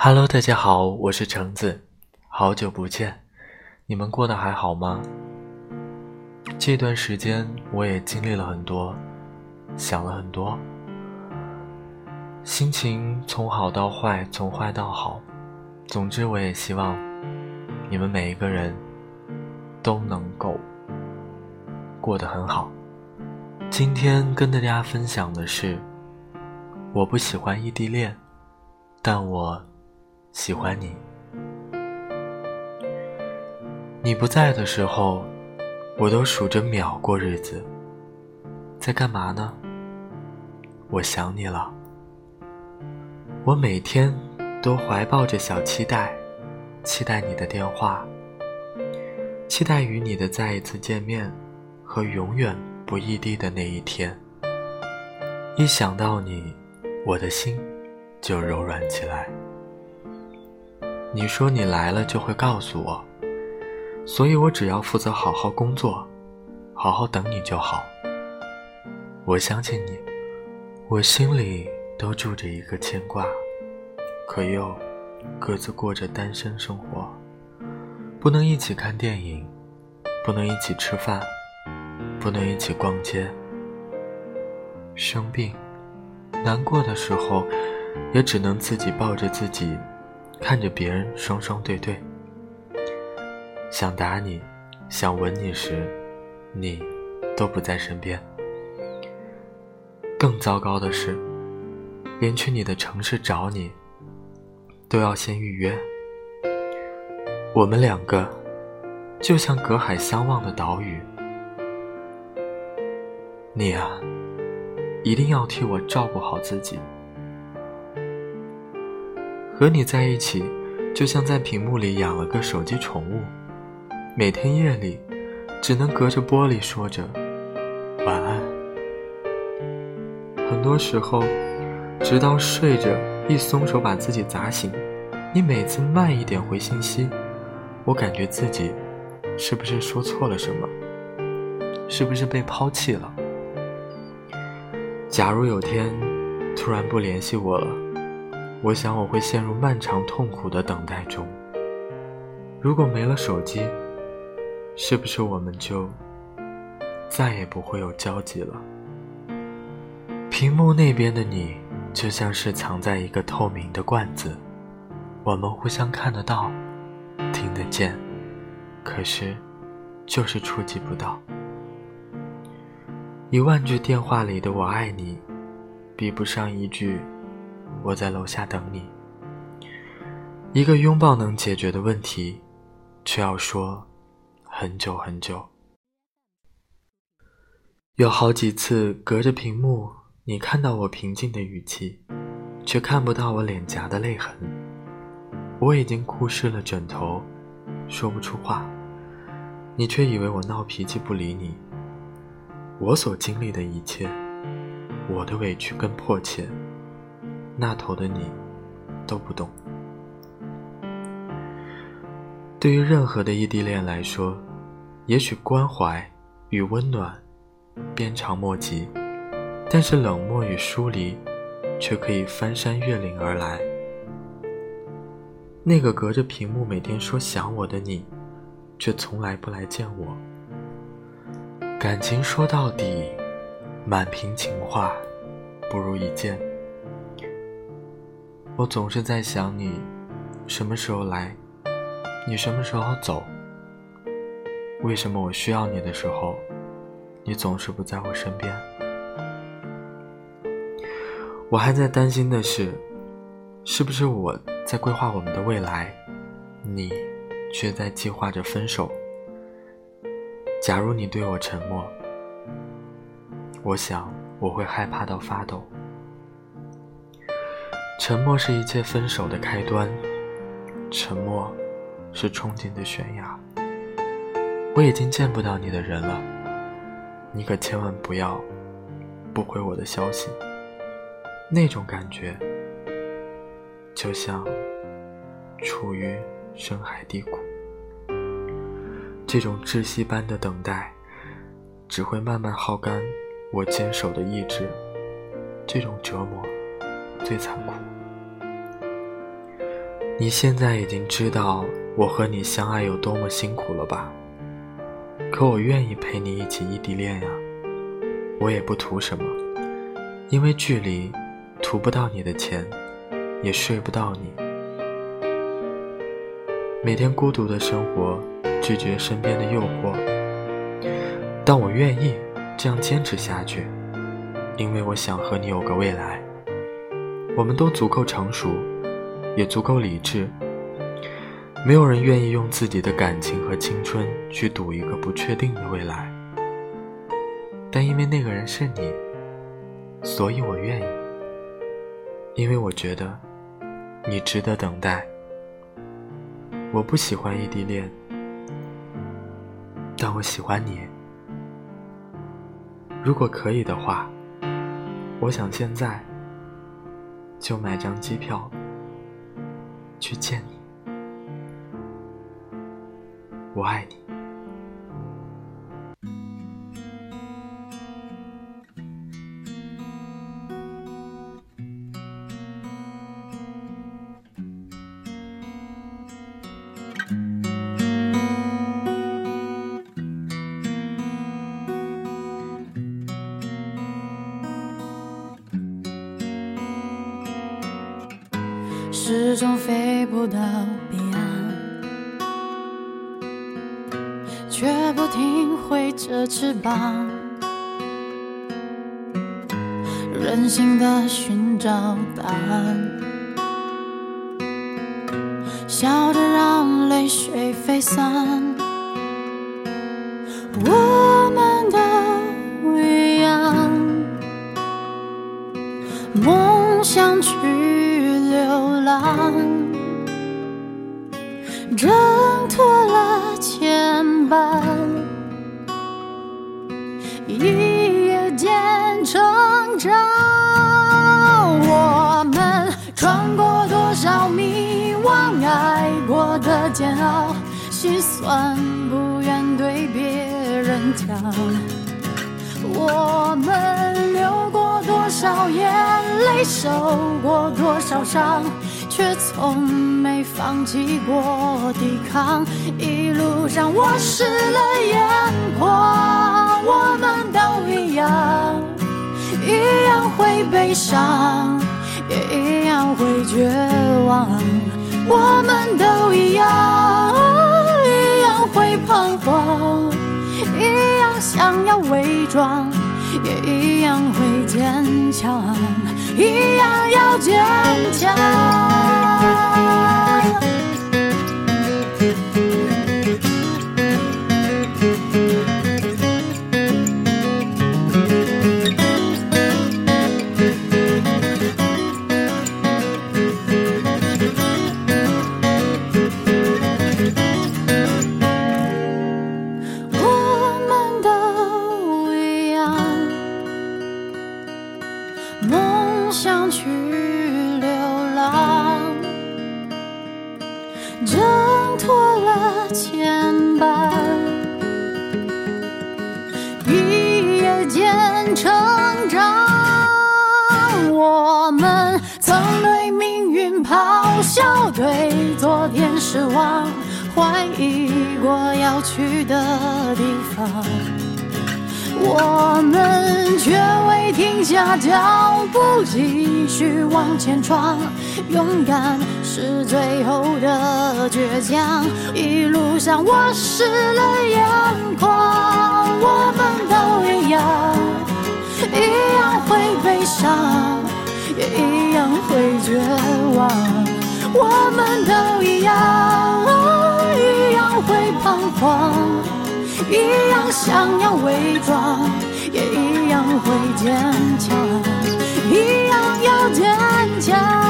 Hello，大家好，我是橙子，好久不见，你们过得还好吗？这段时间我也经历了很多，想了很多，心情从好到坏，从坏到好，总之我也希望你们每一个人都能够过得很好。今天跟大家分享的是，我不喜欢异地恋，但我。喜欢你，你不在的时候，我都数着秒过日子。在干嘛呢？我想你了。我每天都怀抱着小期待，期待你的电话，期待与你的再一次见面和永远不异地的那一天。一想到你，我的心就柔软起来。你说你来了就会告诉我，所以我只要负责好好工作，好好等你就好。我相信你，我心里都住着一个牵挂，可又各自过着单身生活，不能一起看电影，不能一起吃饭，不能一起逛街。生病、难过的时候，也只能自己抱着自己。看着别人双双对对，想打你，想吻你时，你都不在身边。更糟糕的是，连去你的城市找你，都要先预约。我们两个就像隔海相望的岛屿，你啊，一定要替我照顾好自己。和你在一起，就像在屏幕里养了个手机宠物，每天夜里只能隔着玻璃说着晚安。很多时候，直到睡着一松手把自己砸醒，你每次慢一点回信息，我感觉自己是不是说错了什么？是不是被抛弃了？假如有天突然不联系我了。我想我会陷入漫长痛苦的等待中。如果没了手机，是不是我们就再也不会有交集了？屏幕那边的你，就像是藏在一个透明的罐子，我们互相看得到、听得见，可是就是触及不到。一万句电话里的“我爱你”，比不上一句。我在楼下等你。一个拥抱能解决的问题，却要说很久很久。有好几次隔着屏幕，你看到我平静的语气，却看不到我脸颊的泪痕。我已经哭湿了枕头，说不出话，你却以为我闹脾气不理你。我所经历的一切，我的委屈跟迫切。那头的你都不懂。对于任何的异地恋来说，也许关怀与温暖鞭长莫及，但是冷漠与疏离却可以翻山越岭而来。那个隔着屏幕每天说想我的你，却从来不来见我。感情说到底，满屏情话不如一见。我总是在想你，什么时候来？你什么时候走？为什么我需要你的时候，你总是不在我身边？我还在担心的是，是不是我在规划我们的未来，你却在计划着分手？假如你对我沉默，我想我会害怕到发抖。沉默是一切分手的开端，沉默是憧憬的悬崖。我已经见不到你的人了，你可千万不要不回我的消息。那种感觉，就像处于深海低谷。这种窒息般的等待，只会慢慢耗干我坚守的意志。这种折磨。最残酷。你现在已经知道我和你相爱有多么辛苦了吧？可我愿意陪你一起异地恋呀，我也不图什么，因为距离，图不到你的钱，也睡不到你。每天孤独的生活，拒绝身边的诱惑，但我愿意这样坚持下去，因为我想和你有个未来。我们都足够成熟。也足够理智。没有人愿意用自己的感情和青春去赌一个不确定的未来，但因为那个人是你，所以我愿意。因为我觉得你值得等待。我不喜欢异地恋，但我喜欢你。如果可以的话，我想现在就买张机票。去见你，我爱你。始终飞不到彼岸，却不停挥着翅膀，任性的寻找答案，笑着让泪水飞散。挣脱了牵绊，一夜间成长。我们穿过多少迷惘，爱过的煎熬，心酸不愿对别人讲。我们流过多少眼泪，受过多少伤。却从没放弃过抵抗，一路上我湿了眼眶。我们都一样，一样会悲伤，也一样会绝望。我们都一样，一样会彷徨，一样想要伪装，也一样会坚强。一样要坚强。牵绊一夜间成长我们曾对命运咆哮对昨天失望怀疑过要去的地方。我们却停下脚步，继续往前闯。勇敢是最后的倔强，一路上我湿了眼眶。我们都一样，一样会悲伤，也一样会绝望。我们都一样，一样会彷徨，一样想要伪装，也一样会坚强，一样要坚强。